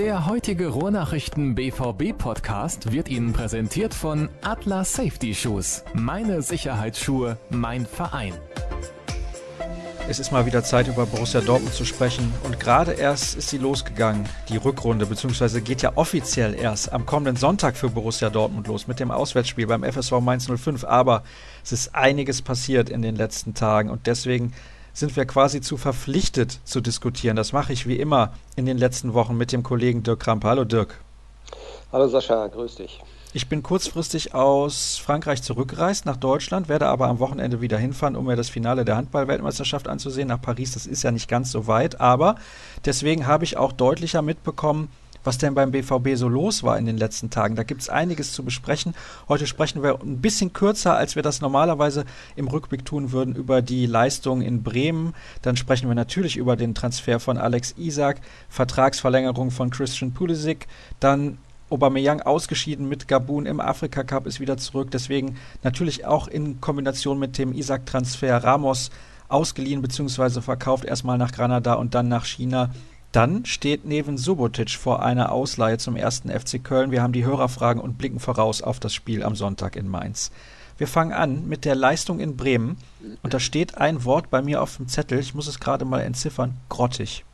Der heutige Ruhrnachrichten BVB Podcast wird Ihnen präsentiert von Atlas Safety Shoes. Meine Sicherheitsschuhe, mein Verein. Es ist mal wieder Zeit, über Borussia Dortmund zu sprechen. Und gerade erst ist sie losgegangen, die Rückrunde, beziehungsweise geht ja offiziell erst am kommenden Sonntag für Borussia Dortmund los mit dem Auswärtsspiel beim FSV Mainz 05. Aber es ist einiges passiert in den letzten Tagen und deswegen sind wir quasi zu verpflichtet zu diskutieren. Das mache ich wie immer in den letzten Wochen mit dem Kollegen Dirk Krampe. Hallo Dirk. Hallo Sascha, grüß dich. Ich bin kurzfristig aus Frankreich zurückgereist nach Deutschland, werde aber am Wochenende wieder hinfahren, um mir das Finale der Handball-Weltmeisterschaft anzusehen. Nach Paris, das ist ja nicht ganz so weit, aber deswegen habe ich auch deutlicher mitbekommen, was denn beim BVB so los war in den letzten Tagen. Da gibt es einiges zu besprechen. Heute sprechen wir ein bisschen kürzer, als wir das normalerweise im Rückblick tun würden, über die Leistung in Bremen. Dann sprechen wir natürlich über den Transfer von Alex Isak, Vertragsverlängerung von Christian Pulisic, dann Aubameyang ausgeschieden mit Gabun im Afrika Cup ist wieder zurück. Deswegen natürlich auch in Kombination mit dem Isaac-Transfer Ramos ausgeliehen bzw. verkauft erstmal nach Granada und dann nach China. Dann steht neben Subotic vor einer Ausleihe zum ersten FC Köln. Wir haben die Hörerfragen und blicken voraus auf das Spiel am Sonntag in Mainz. Wir fangen an mit der Leistung in Bremen. Und da steht ein Wort bei mir auf dem Zettel. Ich muss es gerade mal entziffern. Grottig.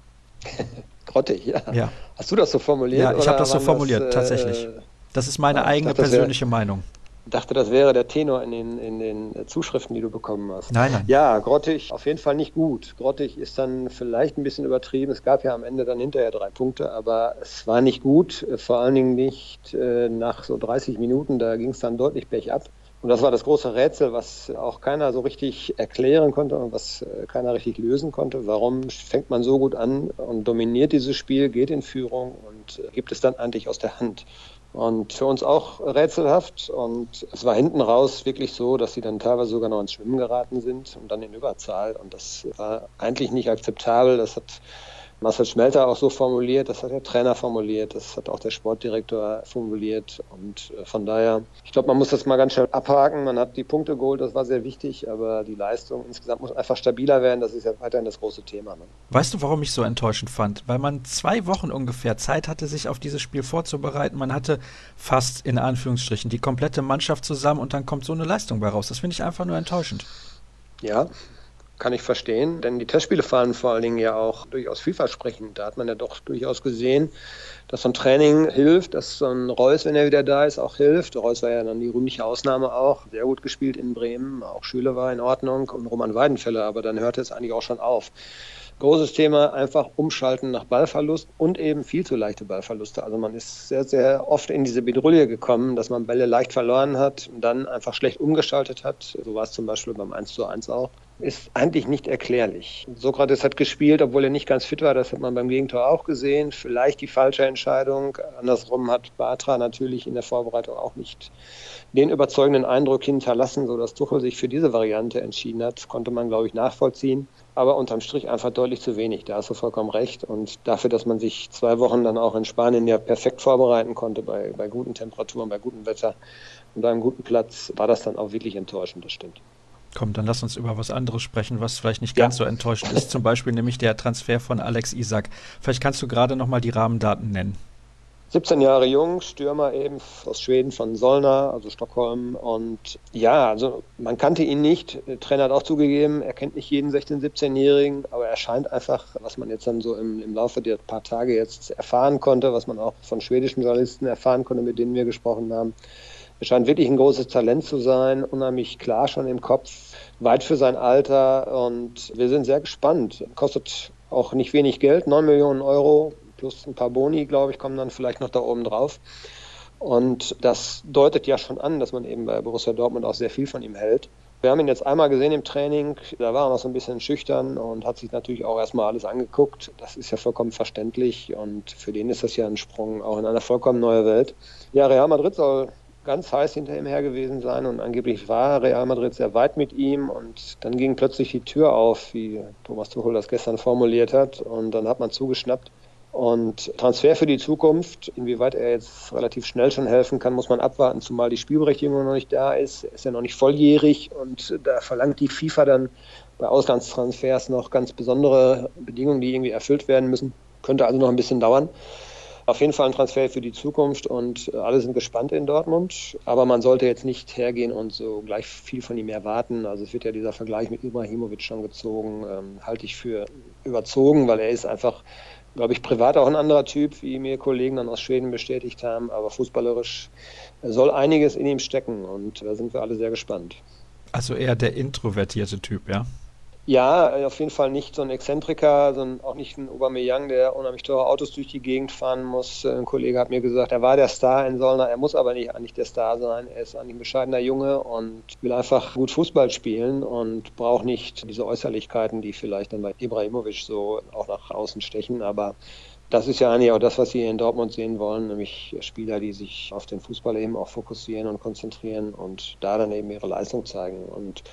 grottig, ja. ja. Hast du das so formuliert? Ja, ich habe das so formuliert, das, tatsächlich. Äh, das ist meine eigene dachte, persönliche wär, Meinung. Ich dachte, das wäre der Tenor in den, in den Zuschriften, die du bekommen hast. Nein, nein. Ja, grottig auf jeden Fall nicht gut. Grottig ist dann vielleicht ein bisschen übertrieben. Es gab ja am Ende dann hinterher drei Punkte, aber es war nicht gut. Vor allen Dingen nicht äh, nach so 30 Minuten, da ging es dann deutlich bergab. Und das war das große Rätsel, was auch keiner so richtig erklären konnte und was äh, keiner richtig lösen konnte. Warum fängt man so gut an und dominiert dieses Spiel, geht in Führung und äh, gibt es dann eigentlich aus der Hand? Und für uns auch rätselhaft. Und es war hinten raus wirklich so, dass sie dann teilweise sogar noch ins Schwimmen geraten sind und dann in Überzahl. Und das war eigentlich nicht akzeptabel. Das hat Marcel Schmelter auch so formuliert, das hat der Trainer formuliert, das hat auch der Sportdirektor formuliert. Und äh, von daher, ich glaube, man muss das mal ganz schnell abhaken. Man hat die Punkte geholt, das war sehr wichtig, aber die Leistung insgesamt muss einfach stabiler werden. Das ist ja weiterhin das große Thema. Ne? Weißt du, warum ich so enttäuschend fand? Weil man zwei Wochen ungefähr Zeit hatte, sich auf dieses Spiel vorzubereiten. Man hatte fast in Anführungsstrichen die komplette Mannschaft zusammen und dann kommt so eine Leistung bei raus. Das finde ich einfach nur enttäuschend. Ja, kann ich verstehen, denn die Testspiele fahren vor allen Dingen ja auch durchaus vielversprechend. Da hat man ja doch durchaus gesehen, dass so ein Training hilft, dass so ein Reus, wenn er wieder da ist, auch hilft. Reus war ja dann die rühmliche Ausnahme auch, sehr gut gespielt in Bremen, auch Schüler war in Ordnung und Roman Weidenfeller, aber dann hört es eigentlich auch schon auf. Großes Thema, einfach umschalten nach Ballverlust und eben viel zu leichte Ballverluste. Also man ist sehr, sehr oft in diese Bedrulle gekommen, dass man Bälle leicht verloren hat und dann einfach schlecht umgeschaltet hat. So war es zum Beispiel beim 1 zu 1 auch. Ist eigentlich nicht erklärlich. Sokrates hat gespielt, obwohl er nicht ganz fit war. Das hat man beim Gegentor auch gesehen. Vielleicht die falsche Entscheidung. Andersrum hat Batra natürlich in der Vorbereitung auch nicht den überzeugenden Eindruck hinterlassen, sodass Tuchel sich für diese Variante entschieden hat. Konnte man, glaube ich, nachvollziehen aber unterm Strich einfach deutlich zu wenig. Da hast du vollkommen recht. Und dafür, dass man sich zwei Wochen dann auch in Spanien ja perfekt vorbereiten konnte, bei, bei guten Temperaturen, bei gutem Wetter und einem guten Platz, war das dann auch wirklich enttäuschend, das stimmt. Komm, dann lass uns über was anderes sprechen, was vielleicht nicht ganz ja. so enttäuschend ist. Zum Beispiel nämlich der Transfer von Alex Isak. Vielleicht kannst du gerade nochmal die Rahmendaten nennen. 17 Jahre jung, Stürmer eben aus Schweden von Solna, also Stockholm. Und ja, also man kannte ihn nicht. Der Trainer hat auch zugegeben, er kennt nicht jeden 16-, 17-Jährigen, aber er scheint einfach, was man jetzt dann so im, im Laufe der paar Tage jetzt erfahren konnte, was man auch von schwedischen Journalisten erfahren konnte, mit denen wir gesprochen haben. Er scheint wirklich ein großes Talent zu sein, unheimlich klar schon im Kopf, weit für sein Alter und wir sind sehr gespannt. Kostet auch nicht wenig Geld, 9 Millionen Euro, plus ein paar Boni, glaube ich, kommen dann vielleicht noch da oben drauf. Und das deutet ja schon an, dass man eben bei Borussia Dortmund auch sehr viel von ihm hält. Wir haben ihn jetzt einmal gesehen im Training, da war er noch so ein bisschen schüchtern und hat sich natürlich auch erstmal alles angeguckt. Das ist ja vollkommen verständlich und für den ist das ja ein Sprung auch in eine vollkommen neue Welt. Ja, Real Madrid soll ganz heiß hinter ihm her gewesen sein und angeblich war Real Madrid sehr weit mit ihm und dann ging plötzlich die Tür auf, wie Thomas Tuchel das gestern formuliert hat und dann hat man zugeschnappt und Transfer für die Zukunft, inwieweit er jetzt relativ schnell schon helfen kann, muss man abwarten, zumal die Spielberechtigung noch nicht da ist. Er ist ja noch nicht volljährig und da verlangt die FIFA dann bei Auslandstransfers noch ganz besondere Bedingungen, die irgendwie erfüllt werden müssen. Könnte also noch ein bisschen dauern. Auf jeden Fall ein Transfer für die Zukunft und alle sind gespannt in Dortmund. Aber man sollte jetzt nicht hergehen und so gleich viel von ihm erwarten. Also es wird ja dieser Vergleich mit Ibrahimovic schon gezogen, ähm, halte ich für überzogen, weil er ist einfach glaube ich, privat auch ein anderer Typ, wie mir Kollegen dann aus Schweden bestätigt haben. Aber fußballerisch soll einiges in ihm stecken und da sind wir alle sehr gespannt. Also eher der introvertierte Typ, ja? Ja, auf jeden Fall nicht so ein Exzentriker, sondern auch nicht ein Aubameyang, der unheimlich teure Autos durch die Gegend fahren muss. Ein Kollege hat mir gesagt, er war der Star in Solna, er muss aber nicht eigentlich der Star sein. Er ist eigentlich ein bescheidener Junge und will einfach gut Fußball spielen und braucht nicht diese Äußerlichkeiten, die vielleicht dann bei Ibrahimovic so auch nach außen stechen. Aber das ist ja eigentlich auch das, was Sie in Dortmund sehen wollen, nämlich Spieler, die sich auf den Fußball eben auch fokussieren und konzentrieren und da dann eben ihre Leistung zeigen. Und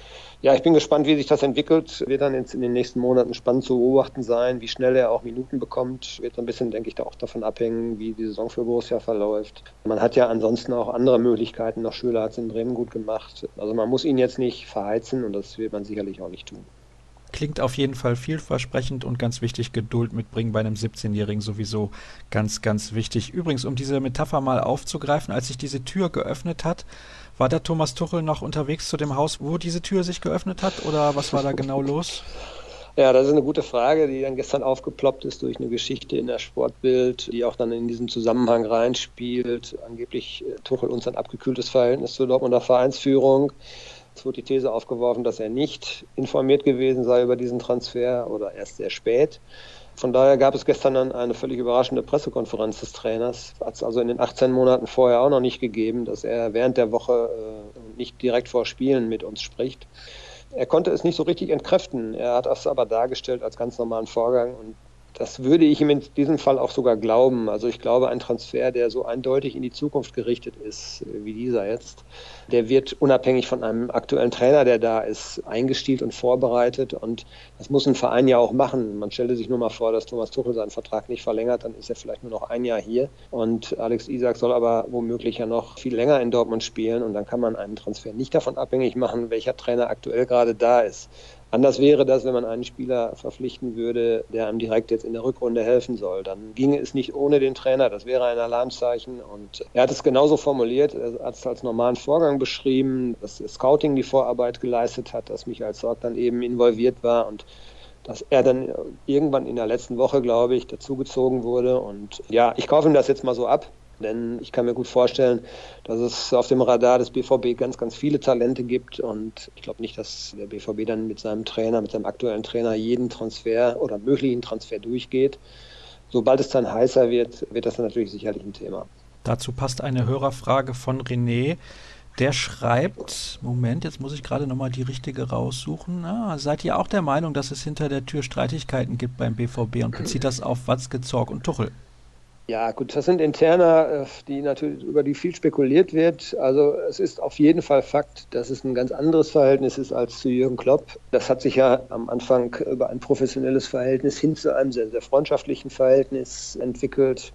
ja, ich bin gespannt, wie sich das entwickelt. Wird dann in, den nächsten Monaten spannend zu beobachten sein, wie schnell er auch Minuten bekommt. Wird ein bisschen, denke ich, da auch davon abhängen, wie die Saison für Borussia verläuft. Man hat ja ansonsten auch andere Möglichkeiten. Noch Schüler hat es in Bremen gut gemacht. Also man muss ihn jetzt nicht verheizen und das wird man sicherlich auch nicht tun. Klingt auf jeden Fall vielversprechend und ganz wichtig, Geduld mitbringen bei einem 17-Jährigen sowieso ganz, ganz wichtig. Übrigens, um diese Metapher mal aufzugreifen, als sich diese Tür geöffnet hat, war da Thomas Tuchel noch unterwegs zu dem Haus, wo diese Tür sich geöffnet hat oder was war da genau los? Ja, das ist eine gute Frage, die dann gestern aufgeploppt ist durch eine Geschichte in der Sportbild, die auch dann in diesen Zusammenhang reinspielt. Angeblich äh, Tuchel uns ein abgekühltes Verhältnis zur Dortmunder Vereinsführung. Es wurde die These aufgeworfen, dass er nicht informiert gewesen sei über diesen Transfer oder erst sehr spät. Von daher gab es gestern dann eine völlig überraschende Pressekonferenz des Trainers. Hat es also in den 18 Monaten vorher auch noch nicht gegeben, dass er während der Woche äh, nicht direkt vor Spielen mit uns spricht. Er konnte es nicht so richtig entkräften. Er hat es aber dargestellt als ganz normalen Vorgang und das würde ich ihm in diesem Fall auch sogar glauben. Also ich glaube, ein Transfer, der so eindeutig in die Zukunft gerichtet ist, wie dieser jetzt, der wird unabhängig von einem aktuellen Trainer, der da ist, eingestielt und vorbereitet. Und das muss ein Verein ja auch machen. Man stelle sich nur mal vor, dass Thomas Tuchel seinen Vertrag nicht verlängert, dann ist er vielleicht nur noch ein Jahr hier. Und Alex Isak soll aber womöglich ja noch viel länger in Dortmund spielen. Und dann kann man einen Transfer nicht davon abhängig machen, welcher Trainer aktuell gerade da ist. Anders wäre das, wenn man einen Spieler verpflichten würde, der einem direkt jetzt in der Rückrunde helfen soll. Dann ginge es nicht ohne den Trainer. Das wäre ein Alarmzeichen. Und er hat es genauso formuliert. Er hat es als normalen Vorgang beschrieben, dass das Scouting die Vorarbeit geleistet hat, dass Michael Zorg dann eben involviert war und dass er dann irgendwann in der letzten Woche, glaube ich, dazugezogen wurde. Und ja, ich kaufe ihm das jetzt mal so ab. Denn ich kann mir gut vorstellen, dass es auf dem Radar des BVB ganz, ganz viele Talente gibt. Und ich glaube nicht, dass der BVB dann mit seinem Trainer, mit seinem aktuellen Trainer jeden Transfer oder möglichen Transfer durchgeht. Sobald es dann heißer wird, wird das dann natürlich sicherlich ein Thema. Dazu passt eine Hörerfrage von René. Der schreibt, Moment, jetzt muss ich gerade nochmal die richtige raussuchen. Ah, seid ihr auch der Meinung, dass es hinter der Tür Streitigkeiten gibt beim BVB und bezieht das auf Watzke, Zorg und Tuchel? Ja, gut, das sind Interner, äh, die natürlich, über die viel spekuliert wird. Also es ist auf jeden Fall Fakt, dass es ein ganz anderes Verhältnis ist als zu Jürgen Klopp. Das hat sich ja am Anfang über ein professionelles Verhältnis hin zu einem sehr, sehr freundschaftlichen Verhältnis entwickelt.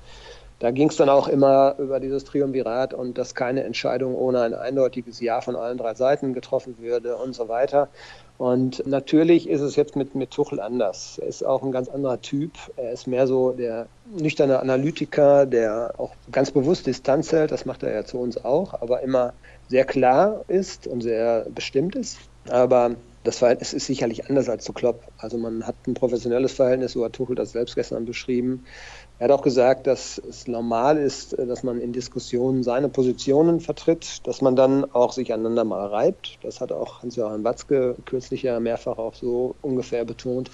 Da ging es dann auch immer über dieses Triumvirat und dass keine Entscheidung ohne ein eindeutiges Ja von allen drei Seiten getroffen würde und so weiter. Und natürlich ist es jetzt mit, mit Tuchel anders. Er ist auch ein ganz anderer Typ. Er ist mehr so der nüchterne Analytiker, der auch ganz bewusst Distanz hält. Das macht er ja zu uns auch, aber immer sehr klar ist und sehr bestimmt ist. Aber das Verhältnis ist sicherlich anders als zu Klopp. Also man hat ein professionelles Verhältnis, so hat Tuchel das selbst gestern beschrieben. Er hat auch gesagt, dass es normal ist, dass man in Diskussionen seine Positionen vertritt, dass man dann auch sich aneinander mal reibt. Das hat auch Hans-Joachim Watzke kürzlich ja mehrfach auch so ungefähr betont.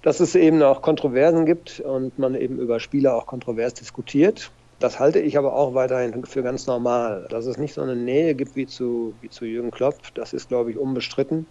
Dass es eben auch Kontroversen gibt und man eben über Spieler auch kontrovers diskutiert. Das halte ich aber auch weiterhin für ganz normal. Dass es nicht so eine Nähe gibt wie zu, wie zu Jürgen Klopp, das ist, glaube ich, unbestritten.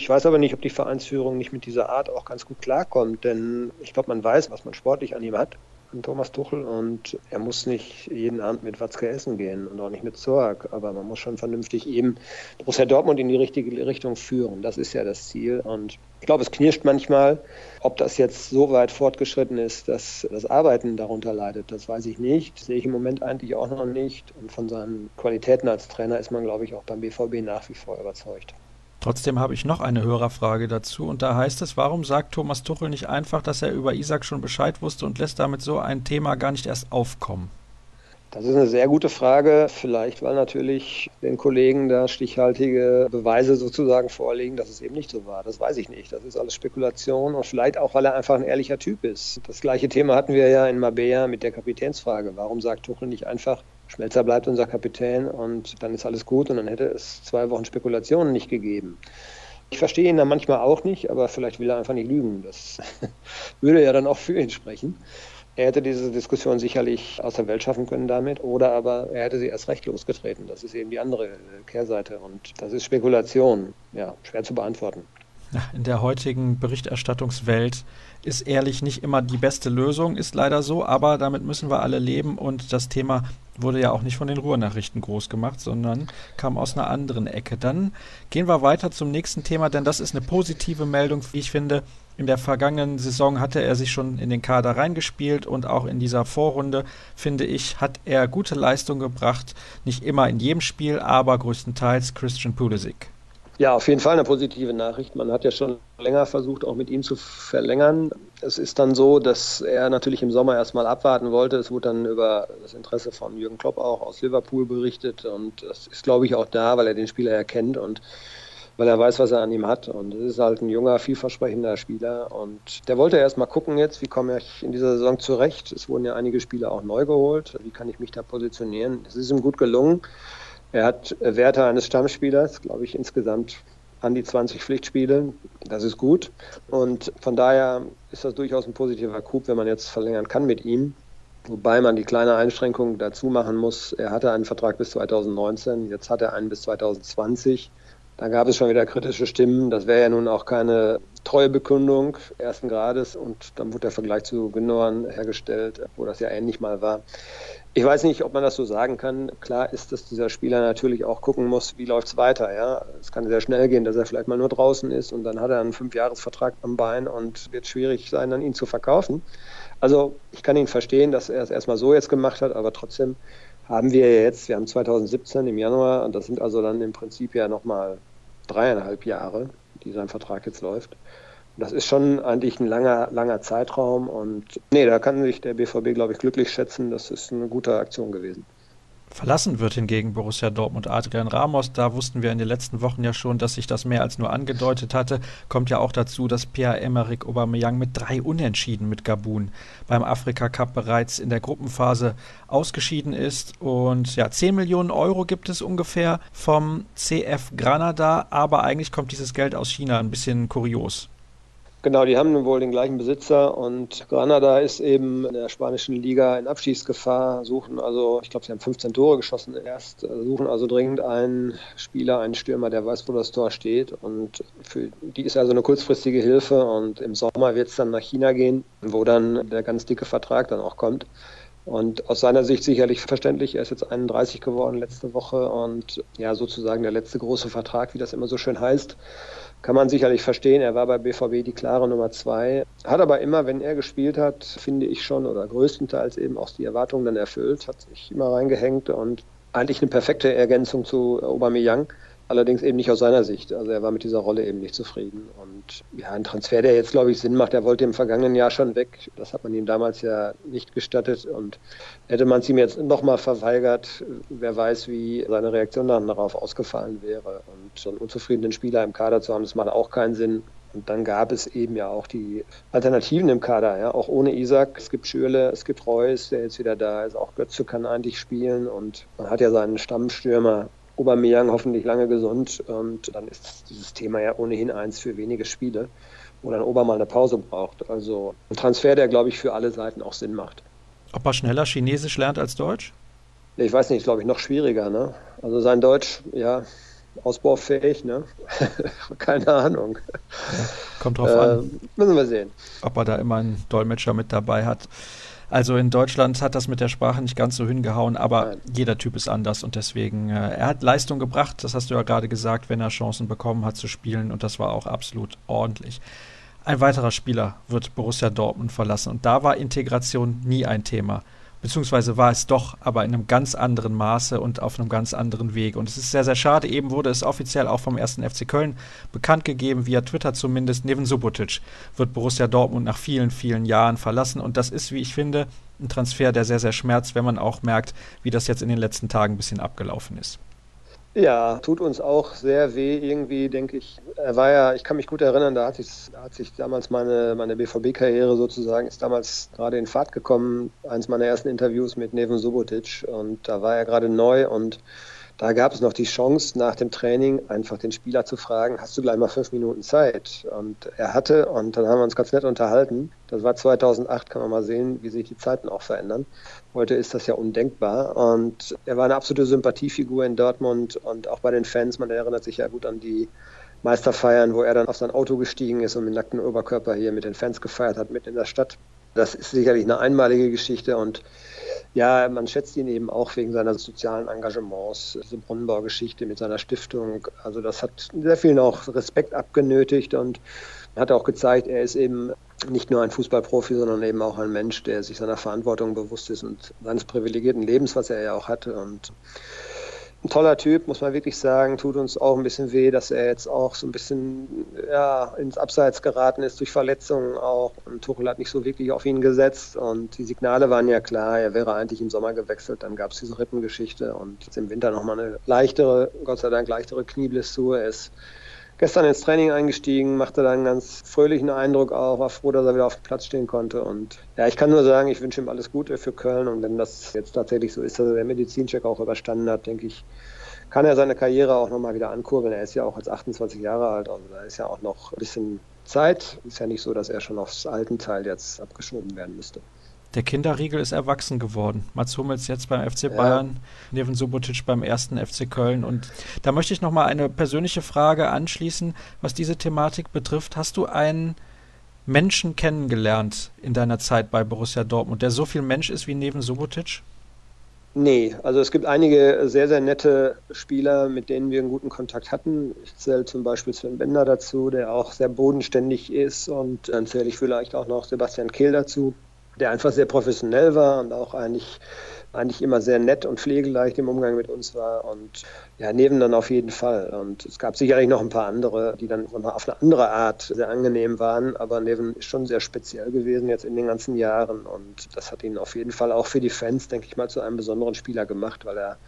Ich weiß aber nicht, ob die Vereinsführung nicht mit dieser Art auch ganz gut klarkommt, denn ich glaube, man weiß, was man sportlich an ihm hat, an Thomas Tuchel, und er muss nicht jeden Abend mit Watzke essen gehen und auch nicht mit Zorg, aber man muss schon vernünftig eben Borussia Dortmund in die richtige Richtung führen. Das ist ja das Ziel und ich glaube, es knirscht manchmal. Ob das jetzt so weit fortgeschritten ist, dass das Arbeiten darunter leidet, das weiß ich nicht. Das sehe ich im Moment eigentlich auch noch nicht. Und von seinen Qualitäten als Trainer ist man, glaube ich, auch beim BVB nach wie vor überzeugt. Trotzdem habe ich noch eine Hörerfrage dazu und da heißt es, warum sagt Thomas Tuchel nicht einfach, dass er über Isaac schon Bescheid wusste und lässt damit so ein Thema gar nicht erst aufkommen? Das ist eine sehr gute Frage. Vielleicht, weil natürlich den Kollegen da stichhaltige Beweise sozusagen vorliegen, dass es eben nicht so war. Das weiß ich nicht. Das ist alles Spekulation und vielleicht auch, weil er einfach ein ehrlicher Typ ist. Das gleiche Thema hatten wir ja in Mabea mit der Kapitänsfrage. Warum sagt Tuchel nicht einfach, Schmelzer bleibt unser Kapitän und dann ist alles gut und dann hätte es zwei Wochen Spekulationen nicht gegeben. Ich verstehe ihn dann manchmal auch nicht, aber vielleicht will er einfach nicht lügen. Das würde ja dann auch für ihn sprechen. Er hätte diese Diskussion sicherlich aus der Welt schaffen können damit, oder aber er hätte sie erst recht losgetreten. Das ist eben die andere Kehrseite und das ist Spekulation. Ja, schwer zu beantworten. In der heutigen Berichterstattungswelt ist ehrlich nicht immer die beste Lösung, ist leider so, aber damit müssen wir alle leben und das Thema wurde ja auch nicht von den Ruhrnachrichten groß gemacht, sondern kam aus einer anderen Ecke. Dann gehen wir weiter zum nächsten Thema, denn das ist eine positive Meldung, wie ich finde. In der vergangenen Saison hatte er sich schon in den Kader reingespielt und auch in dieser Vorrunde, finde ich, hat er gute Leistung gebracht. Nicht immer in jedem Spiel, aber größtenteils Christian Pulisic. Ja, auf jeden Fall eine positive Nachricht. Man hat ja schon länger versucht, auch mit ihm zu verlängern. Es ist dann so, dass er natürlich im Sommer erstmal abwarten wollte. Es wurde dann über das Interesse von Jürgen Klopp auch aus Liverpool berichtet. Und das ist, glaube ich, auch da, weil er den Spieler erkennt und weil er weiß, was er an ihm hat. Und es ist halt ein junger, vielversprechender Spieler. Und der wollte erst mal gucken jetzt, wie komme ich in dieser Saison zurecht. Es wurden ja einige Spieler auch neu geholt. Wie kann ich mich da positionieren? Es ist ihm gut gelungen. Er hat Werte eines Stammspielers, glaube ich, insgesamt an die 20 Pflichtspiele. Das ist gut. Und von daher ist das durchaus ein positiver Coup, wenn man jetzt verlängern kann mit ihm. Wobei man die kleine Einschränkung dazu machen muss, er hatte einen Vertrag bis 2019, jetzt hat er einen bis 2020. Da gab es schon wieder kritische Stimmen. Das wäre ja nun auch keine Treuebekundung ersten Grades und dann wurde der Vergleich zu Gündogan hergestellt, wo das ja ähnlich mal war. Ich weiß nicht, ob man das so sagen kann. Klar ist, dass dieser Spieler natürlich auch gucken muss, wie läuft es weiter. Ja? Es kann sehr schnell gehen, dass er vielleicht mal nur draußen ist und dann hat er einen Fünfjahresvertrag am Bein und wird schwierig sein, dann ihn zu verkaufen. Also ich kann ihn verstehen, dass er es erstmal so jetzt gemacht hat, aber trotzdem haben wir jetzt, wir haben 2017 im Januar und das sind also dann im Prinzip ja nochmal dreieinhalb Jahre, die sein Vertrag jetzt läuft. Das ist schon eigentlich ein langer, langer Zeitraum und nee, da kann sich der BVB, glaube ich, glücklich schätzen. Das ist eine gute Aktion gewesen. Verlassen wird hingegen Borussia Dortmund Adrian Ramos. Da wussten wir in den letzten Wochen ja schon, dass sich das mehr als nur angedeutet hatte. Kommt ja auch dazu, dass Pierre-Emerick Aubameyang mit drei Unentschieden mit Gabun beim Afrika Cup bereits in der Gruppenphase ausgeschieden ist. Und ja, 10 Millionen Euro gibt es ungefähr vom CF Granada, aber eigentlich kommt dieses Geld aus China. Ein bisschen kurios. Genau, die haben wohl den gleichen Besitzer und Granada ist eben in der spanischen Liga in Abschießgefahr, suchen also, ich glaube, sie haben 15 Tore geschossen erst, äh, suchen also dringend einen Spieler, einen Stürmer, der weiß, wo das Tor steht und für die ist also eine kurzfristige Hilfe und im Sommer wird es dann nach China gehen, wo dann der ganz dicke Vertrag dann auch kommt. Und aus seiner Sicht sicherlich verständlich, er ist jetzt 31 geworden letzte Woche und ja, sozusagen der letzte große Vertrag, wie das immer so schön heißt kann man sicherlich verstehen. Er war bei BVB die klare Nummer zwei. Hat aber immer, wenn er gespielt hat, finde ich schon, oder größtenteils eben auch die Erwartungen dann erfüllt, hat sich immer reingehängt und eigentlich eine perfekte Ergänzung zu Aubameyang. Allerdings eben nicht aus seiner Sicht. Also er war mit dieser Rolle eben nicht zufrieden. Und ja, ein Transfer, der jetzt, glaube ich, Sinn macht, er wollte im vergangenen Jahr schon weg. Das hat man ihm damals ja nicht gestattet. Und hätte man es ihm jetzt nochmal verweigert, wer weiß, wie seine Reaktion dann darauf ausgefallen wäre. Und so einen unzufriedenen Spieler im Kader zu haben, das macht auch keinen Sinn. Und dann gab es eben ja auch die Alternativen im Kader, ja, auch ohne Isaac. Es gibt Schürle, es gibt Reus, der jetzt wieder da ist. Auch Götze kann eigentlich spielen und man hat ja seinen Stammstürmer Aubameyang hoffentlich lange gesund und dann ist dieses Thema ja ohnehin eins für wenige Spiele, wo dann Ober mal eine Pause braucht. Also ein Transfer, der glaube ich für alle Seiten auch Sinn macht. Ob er schneller Chinesisch lernt als Deutsch? Ich weiß nicht, glaube ich, noch schwieriger. Ne? Also sein Deutsch, ja, ausbaufähig, ne? Keine Ahnung. Kommt drauf äh, an. Müssen wir sehen. Ob er da immer einen Dolmetscher mit dabei hat. Also in Deutschland hat das mit der Sprache nicht ganz so hingehauen, aber Nein. jeder Typ ist anders und deswegen, äh, er hat Leistung gebracht, das hast du ja gerade gesagt, wenn er Chancen bekommen hat zu spielen und das war auch absolut ordentlich. Ein weiterer Spieler wird Borussia Dortmund verlassen und da war Integration nie ein Thema. Beziehungsweise war es doch, aber in einem ganz anderen Maße und auf einem ganz anderen Weg. Und es ist sehr, sehr schade. Eben wurde es offiziell auch vom ersten FC Köln bekannt gegeben, via Twitter zumindest. Neven Subotic wird Borussia Dortmund nach vielen, vielen Jahren verlassen. Und das ist, wie ich finde, ein Transfer, der sehr, sehr schmerzt, wenn man auch merkt, wie das jetzt in den letzten Tagen ein bisschen abgelaufen ist. Ja, tut uns auch sehr weh irgendwie, denke ich. Er war ja, ich kann mich gut erinnern, da hat sich, hat sich damals meine, meine BVB-Karriere sozusagen, ist damals gerade in Fahrt gekommen, eins meiner ersten Interviews mit Neven Subotic und da war er gerade neu und da gab es noch die Chance, nach dem Training einfach den Spieler zu fragen, hast du gleich mal fünf Minuten Zeit? Und er hatte, und dann haben wir uns ganz nett unterhalten. Das war 2008, kann man mal sehen, wie sich die Zeiten auch verändern. Heute ist das ja undenkbar. Und er war eine absolute Sympathiefigur in Dortmund und auch bei den Fans. Man erinnert sich ja gut an die Meisterfeiern, wo er dann auf sein Auto gestiegen ist und mit nacktem Oberkörper hier mit den Fans gefeiert hat, mitten in der Stadt. Das ist sicherlich eine einmalige Geschichte und ja, man schätzt ihn eben auch wegen seiner sozialen Engagements, diese Brunnenbaugeschichte mit seiner Stiftung. Also das hat sehr vielen auch Respekt abgenötigt und hat auch gezeigt, er ist eben nicht nur ein Fußballprofi, sondern eben auch ein Mensch, der sich seiner Verantwortung bewusst ist und seines privilegierten Lebens, was er ja auch hatte. Und ein toller Typ, muss man wirklich sagen. Tut uns auch ein bisschen weh, dass er jetzt auch so ein bisschen ja, ins Abseits geraten ist durch Verletzungen auch. Und Tuchel hat nicht so wirklich auf ihn gesetzt. Und die Signale waren ja klar, er wäre eigentlich im Sommer gewechselt. Dann gab es diese Rippengeschichte und jetzt im Winter nochmal eine leichtere, Gott sei Dank leichtere Knieblessur. Er ist gestern ins Training eingestiegen, machte dann einen ganz fröhlichen Eindruck auch, war froh, dass er wieder auf dem Platz stehen konnte. Und ja, ich kann nur sagen, ich wünsche ihm alles Gute für Köln. Und wenn das jetzt tatsächlich so ist, dass er den Medizincheck auch überstanden hat, denke ich, kann er seine Karriere auch nochmal wieder ankurbeln. Er ist ja auch jetzt 28 Jahre alt, also da ist ja auch noch ein bisschen Zeit. Ist ja nicht so, dass er schon aufs alten Teil jetzt abgeschoben werden müsste. Der Kinderriegel ist erwachsen geworden. Mats Hummels jetzt beim FC Bayern, ja. Neven Subotic beim ersten FC Köln. Und da möchte ich nochmal eine persönliche Frage anschließen, was diese Thematik betrifft. Hast du einen Menschen kennengelernt in deiner Zeit bei Borussia Dortmund, der so viel Mensch ist wie Neven Subotic? Nee, also es gibt einige sehr, sehr nette Spieler, mit denen wir einen guten Kontakt hatten. Ich zähle zum Beispiel Sven Bender dazu, der auch sehr bodenständig ist und dann zähle ich vielleicht auch noch Sebastian Kehl dazu der einfach sehr professionell war und auch eigentlich, eigentlich immer sehr nett und pflegeleicht im Umgang mit uns war. Und ja, neben dann auf jeden Fall. Und es gab sicherlich noch ein paar andere, die dann auf eine andere Art sehr angenehm waren. Aber Neven ist schon sehr speziell gewesen jetzt in den ganzen Jahren. Und das hat ihn auf jeden Fall auch für die Fans, denke ich mal, zu einem besonderen Spieler gemacht, weil er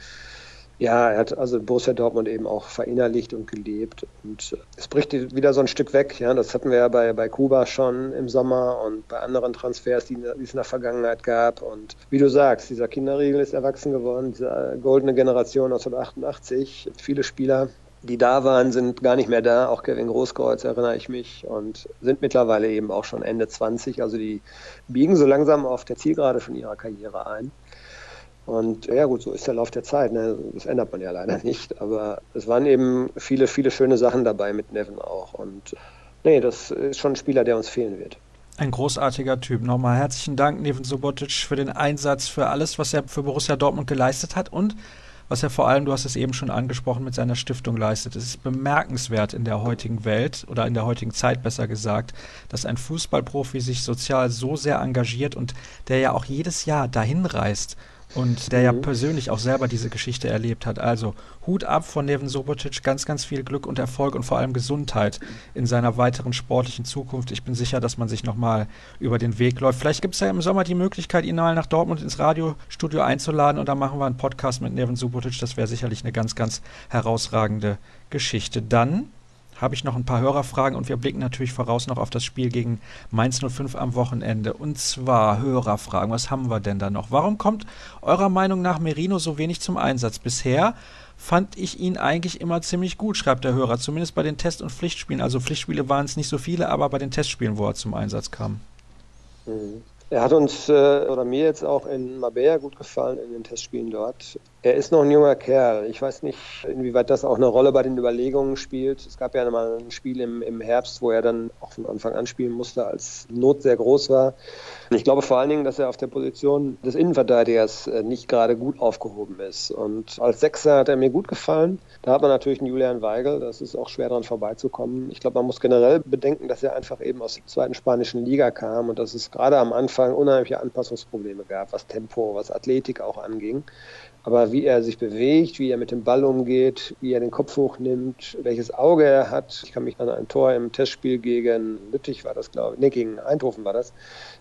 ja, er hat also Borussia Dortmund eben auch verinnerlicht und gelebt. Und es bricht wieder so ein Stück weg. Ja, das hatten wir ja bei, bei Kuba schon im Sommer und bei anderen Transfers, die, die es in der Vergangenheit gab. Und wie du sagst, dieser Kinderriegel ist erwachsen geworden, diese goldene Generation 1988. Viele Spieler, die da waren, sind gar nicht mehr da. Auch Kevin Großkreuz erinnere ich mich und sind mittlerweile eben auch schon Ende 20. Also die biegen so langsam auf der Zielgerade von ihrer Karriere ein. Und ja gut, so ist der Lauf der Zeit. Ne? Das ändert man ja leider nicht. Aber es waren eben viele, viele schöne Sachen dabei mit Nevin auch. Und nee, das ist schon ein Spieler, der uns fehlen wird. Ein großartiger Typ. Nochmal herzlichen Dank, Neven Subotic, für den Einsatz, für alles, was er für Borussia Dortmund geleistet hat und was er vor allem, du hast es eben schon angesprochen, mit seiner Stiftung leistet. Es ist bemerkenswert in der heutigen Welt oder in der heutigen Zeit besser gesagt, dass ein Fußballprofi sich sozial so sehr engagiert und der ja auch jedes Jahr dahin reist und der ja persönlich auch selber diese Geschichte erlebt hat. Also Hut ab von Neven Sobotic, ganz, ganz viel Glück und Erfolg und vor allem Gesundheit in seiner weiteren sportlichen Zukunft. Ich bin sicher, dass man sich nochmal über den Weg läuft. Vielleicht gibt es ja im Sommer die Möglichkeit, ihn mal nach Dortmund ins Radiostudio einzuladen und dann machen wir einen Podcast mit Neven Subotic. Das wäre sicherlich eine ganz, ganz herausragende Geschichte. Dann habe ich noch ein paar Hörerfragen und wir blicken natürlich voraus noch auf das Spiel gegen Mainz 05 am Wochenende. Und zwar Hörerfragen. Was haben wir denn da noch? Warum kommt eurer Meinung nach Merino so wenig zum Einsatz? Bisher fand ich ihn eigentlich immer ziemlich gut, schreibt der Hörer. Zumindest bei den Test- und Pflichtspielen. Also Pflichtspiele waren es nicht so viele, aber bei den Testspielen, wo er zum Einsatz kam. Mhm. Er hat uns äh, oder mir jetzt auch in Mabea gut gefallen in den Testspielen dort. Er ist noch ein junger Kerl. Ich weiß nicht, inwieweit das auch eine Rolle bei den Überlegungen spielt. Es gab ja mal ein Spiel im, im Herbst, wo er dann auch von Anfang an spielen musste, als Not sehr groß war. Ich glaube vor allen Dingen, dass er auf der Position des Innenverteidigers äh, nicht gerade gut aufgehoben ist. Und als Sechser hat er mir gut gefallen. Da hat man natürlich einen Julian Weigel. Das ist auch schwer daran vorbeizukommen. Ich glaube, man muss generell bedenken, dass er einfach eben aus der zweiten spanischen Liga kam und dass es gerade am Anfang unheimliche Anpassungsprobleme gab, was Tempo, was Athletik auch anging. Aber wie er sich bewegt, wie er mit dem Ball umgeht, wie er den Kopf hochnimmt, welches Auge er hat. Ich kann mich an ein Tor im Testspiel gegen Lüttich war das, glaube ich, nee, gegen Eindhoven war das,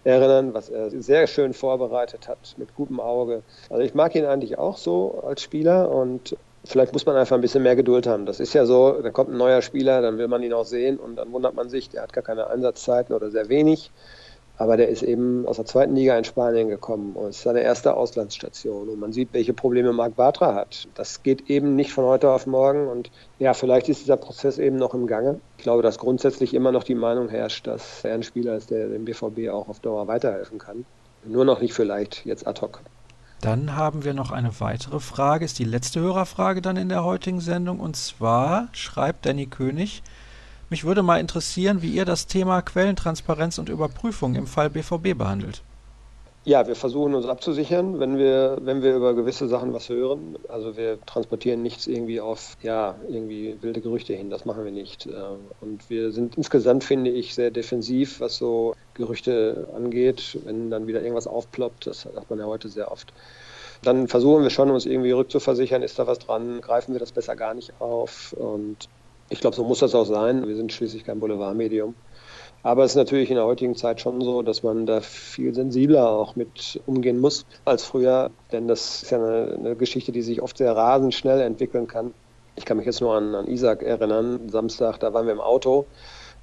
erinnern, was er sehr schön vorbereitet hat, mit gutem Auge. Also ich mag ihn eigentlich auch so als Spieler und vielleicht muss man einfach ein bisschen mehr Geduld haben. Das ist ja so, da kommt ein neuer Spieler, dann will man ihn auch sehen und dann wundert man sich, der hat gar keine Einsatzzeiten oder sehr wenig. Aber der ist eben aus der zweiten Liga in Spanien gekommen und ist seine erste Auslandsstation. Und man sieht, welche Probleme Marc Bartra hat. Das geht eben nicht von heute auf morgen. Und ja, vielleicht ist dieser Prozess eben noch im Gange. Ich glaube, dass grundsätzlich immer noch die Meinung herrscht, dass er ein Spieler ist, der dem BVB auch auf Dauer weiterhelfen kann. Nur noch nicht vielleicht jetzt ad hoc. Dann haben wir noch eine weitere Frage, ist die letzte Hörerfrage dann in der heutigen Sendung. Und zwar schreibt Danny König, mich würde mal interessieren, wie ihr das Thema Quellentransparenz und Überprüfung im Fall BVB behandelt. Ja, wir versuchen uns abzusichern, wenn wir, wenn wir über gewisse Sachen was hören. Also wir transportieren nichts irgendwie auf, ja, irgendwie wilde Gerüchte hin. Das machen wir nicht. Äh, und wir sind insgesamt, finde ich, sehr defensiv, was so Gerüchte angeht. Wenn dann wieder irgendwas aufploppt, das sagt man ja heute sehr oft, dann versuchen wir schon, uns irgendwie rückzuversichern, ist da was dran, greifen wir das besser gar nicht auf. Und ich glaube, so muss das auch sein. Wir sind schließlich kein Boulevardmedium. Aber es ist natürlich in der heutigen Zeit schon so, dass man da viel sensibler auch mit umgehen muss als früher. Denn das ist ja eine, eine Geschichte, die sich oft sehr rasend schnell entwickeln kann. Ich kann mich jetzt nur an, an Isaac erinnern. Samstag, da waren wir im Auto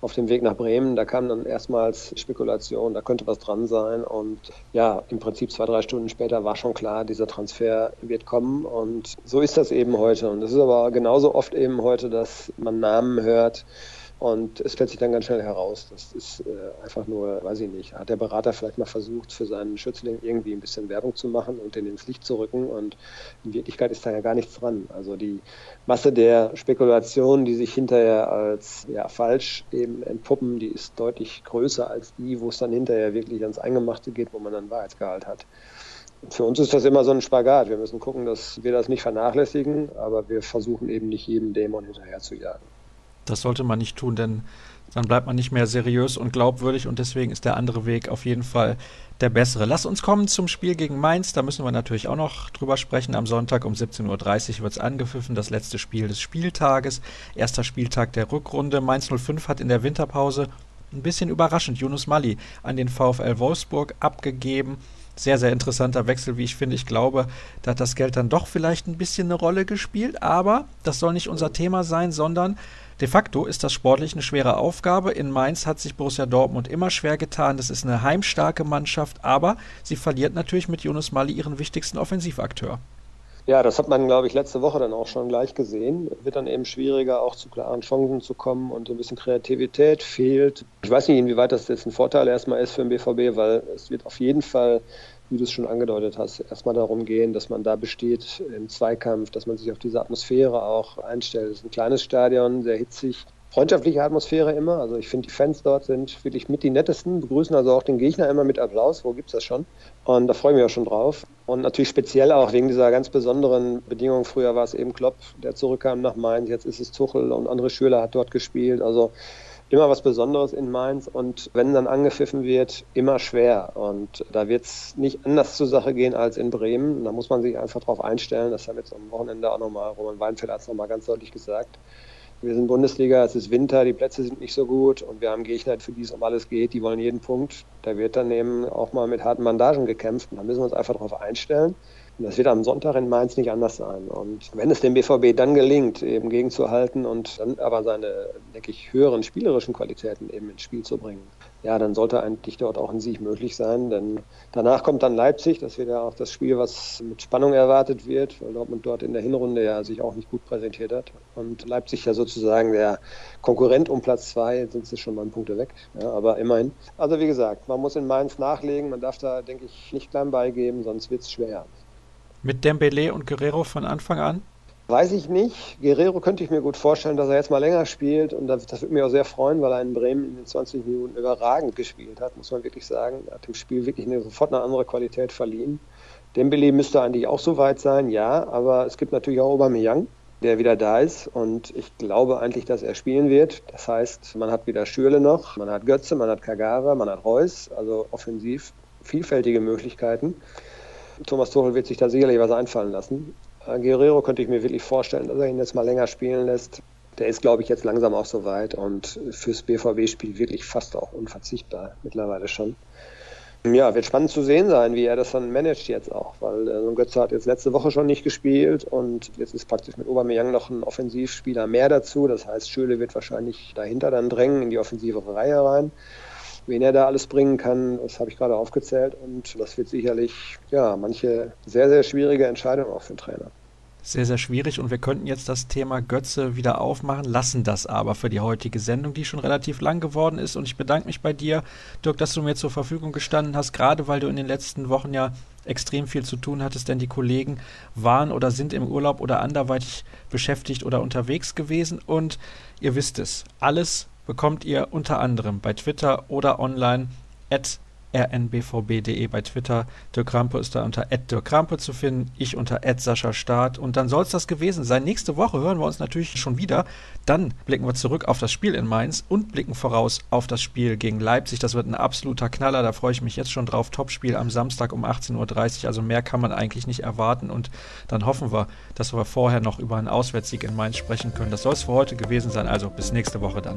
auf dem Weg nach Bremen. Da kam dann erstmals Spekulation, da könnte was dran sein. Und ja, im Prinzip zwei, drei Stunden später war schon klar, dieser Transfer wird kommen. Und so ist das eben heute. Und es ist aber genauso oft eben heute, dass man Namen hört, und es stellt sich dann ganz schnell heraus, das ist äh, einfach nur, weiß ich nicht, hat der Berater vielleicht mal versucht, für seinen Schützling irgendwie ein bisschen Werbung zu machen und den ins Licht zu rücken. Und in Wirklichkeit ist da ja gar nichts dran. Also die Masse der Spekulationen, die sich hinterher als ja, falsch eben entpuppen, die ist deutlich größer als die, wo es dann hinterher wirklich ans Eingemachte geht, wo man dann Wahrheitsgehalt hat. Für uns ist das immer so ein Spagat. Wir müssen gucken, dass wir das nicht vernachlässigen, aber wir versuchen eben nicht jedem Dämon hinterher zu jagen. Das sollte man nicht tun, denn dann bleibt man nicht mehr seriös und glaubwürdig und deswegen ist der andere Weg auf jeden Fall der bessere. Lass uns kommen zum Spiel gegen Mainz. Da müssen wir natürlich auch noch drüber sprechen. Am Sonntag um 17.30 Uhr wird es angepfiffen, das letzte Spiel des Spieltages. Erster Spieltag der Rückrunde. Mainz 05 hat in der Winterpause ein bisschen überraschend Yunus Mali an den VfL Wolfsburg abgegeben. Sehr, sehr interessanter Wechsel, wie ich finde. Ich glaube, da hat das Geld dann doch vielleicht ein bisschen eine Rolle gespielt, aber das soll nicht unser Thema sein, sondern De facto ist das sportlich eine schwere Aufgabe. In Mainz hat sich Borussia Dortmund immer schwer getan. Das ist eine heimstarke Mannschaft, aber sie verliert natürlich mit Jonas Mali ihren wichtigsten Offensivakteur. Ja, das hat man, glaube ich, letzte Woche dann auch schon gleich gesehen. Wird dann eben schwieriger, auch zu klaren Chancen zu kommen und ein bisschen Kreativität fehlt. Ich weiß nicht, inwieweit das jetzt ein Vorteil erstmal ist für den BVB, weil es wird auf jeden Fall wie du es schon angedeutet hast, erstmal darum gehen, dass man da besteht im Zweikampf, dass man sich auf diese Atmosphäre auch einstellt. Es ist ein kleines Stadion, sehr hitzig. Freundschaftliche Atmosphäre immer. Also ich finde, die Fans dort sind wirklich mit die nettesten, begrüßen also auch den Gegner immer mit Applaus. Wo gibt es das schon? Und da freue ich mich auch schon drauf. Und natürlich speziell auch wegen dieser ganz besonderen Bedingungen. Früher war es eben Klopp, der zurückkam nach Mainz. Jetzt ist es Tuchel und andere Schüler hat dort gespielt. Also immer was Besonderes in Mainz und wenn dann angepfiffen wird, immer schwer. Und da wird es nicht anders zur Sache gehen als in Bremen. Da muss man sich einfach darauf einstellen. Das haben jetzt am Wochenende auch nochmal, Roman Weinfeld hat es nochmal ganz deutlich gesagt. Wir sind Bundesliga, es ist Winter, die Plätze sind nicht so gut und wir haben Gegner, für die es um alles geht, die wollen jeden Punkt. Da wird dann eben auch mal mit harten Bandagen gekämpft und da müssen wir uns einfach darauf einstellen. Und das wird am Sonntag in Mainz nicht anders sein. Und wenn es dem BVB dann gelingt, eben gegenzuhalten und dann aber seine, denke ich, höheren spielerischen Qualitäten eben ins Spiel zu bringen, ja, dann sollte eigentlich dort auch ein Sieg möglich sein. Denn danach kommt dann Leipzig. Das wird ja auch das Spiel, was mit Spannung erwartet wird, weil Dortmund dort in der Hinrunde ja sich auch nicht gut präsentiert hat. Und Leipzig ja sozusagen der Konkurrent um Platz zwei, sind sie schon mal Punkte weg. Ja, aber immerhin. Also wie gesagt, man muss in Mainz nachlegen. Man darf da, denke ich, nicht klein beigeben, sonst wird es schwer. Mit Dembele und Guerrero von Anfang an? Weiß ich nicht. Guerrero könnte ich mir gut vorstellen, dass er jetzt mal länger spielt und das, das würde mich auch sehr freuen, weil er in Bremen in den 20 Minuten überragend gespielt hat, muss man wirklich sagen. Er hat dem Spiel wirklich eine, sofort eine andere Qualität verliehen. Dembele müsste eigentlich auch so weit sein, ja, aber es gibt natürlich auch Aubameyang, der wieder da ist und ich glaube eigentlich, dass er spielen wird. Das heißt, man hat wieder Schürle noch, man hat Götze, man hat Kagara, man hat Reus, also offensiv vielfältige Möglichkeiten. Thomas Tuchel wird sich da sicherlich was einfallen lassen. Guerrero könnte ich mir wirklich vorstellen, dass er ihn jetzt mal länger spielen lässt. Der ist, glaube ich, jetzt langsam auch so weit und fürs BVB-Spiel wirklich fast auch unverzichtbar mittlerweile schon. Ja, wird spannend zu sehen sein, wie er das dann managt jetzt auch, weil äh, Götze hat jetzt letzte Woche schon nicht gespielt und jetzt ist praktisch mit Aubameyang noch ein Offensivspieler mehr dazu. Das heißt, Schöle wird wahrscheinlich dahinter dann drängen in die offensive Reihe rein wen er da alles bringen kann, das habe ich gerade aufgezählt und das wird sicherlich ja manche sehr, sehr schwierige Entscheidung auch für den Trainer. Sehr, sehr schwierig und wir könnten jetzt das Thema Götze wieder aufmachen, lassen das aber für die heutige Sendung, die schon relativ lang geworden ist. Und ich bedanke mich bei dir, Dirk, dass du mir zur Verfügung gestanden hast, gerade weil du in den letzten Wochen ja extrem viel zu tun hattest, denn die Kollegen waren oder sind im Urlaub oder anderweitig beschäftigt oder unterwegs gewesen. Und ihr wisst es, alles bekommt ihr unter anderem bei Twitter oder online at rnbvb.de bei Twitter. Dirk Krampe ist da unter Dirk Krampe zu finden, ich unter Sascha Start. Und dann soll es das gewesen sein. Nächste Woche hören wir uns natürlich schon wieder. Dann blicken wir zurück auf das Spiel in Mainz und blicken voraus auf das Spiel gegen Leipzig. Das wird ein absoluter Knaller. Da freue ich mich jetzt schon drauf. Topspiel am Samstag um 18.30 Uhr. Also mehr kann man eigentlich nicht erwarten. Und dann hoffen wir, dass wir vorher noch über einen Auswärtssieg in Mainz sprechen können. Das soll es für heute gewesen sein. Also bis nächste Woche dann.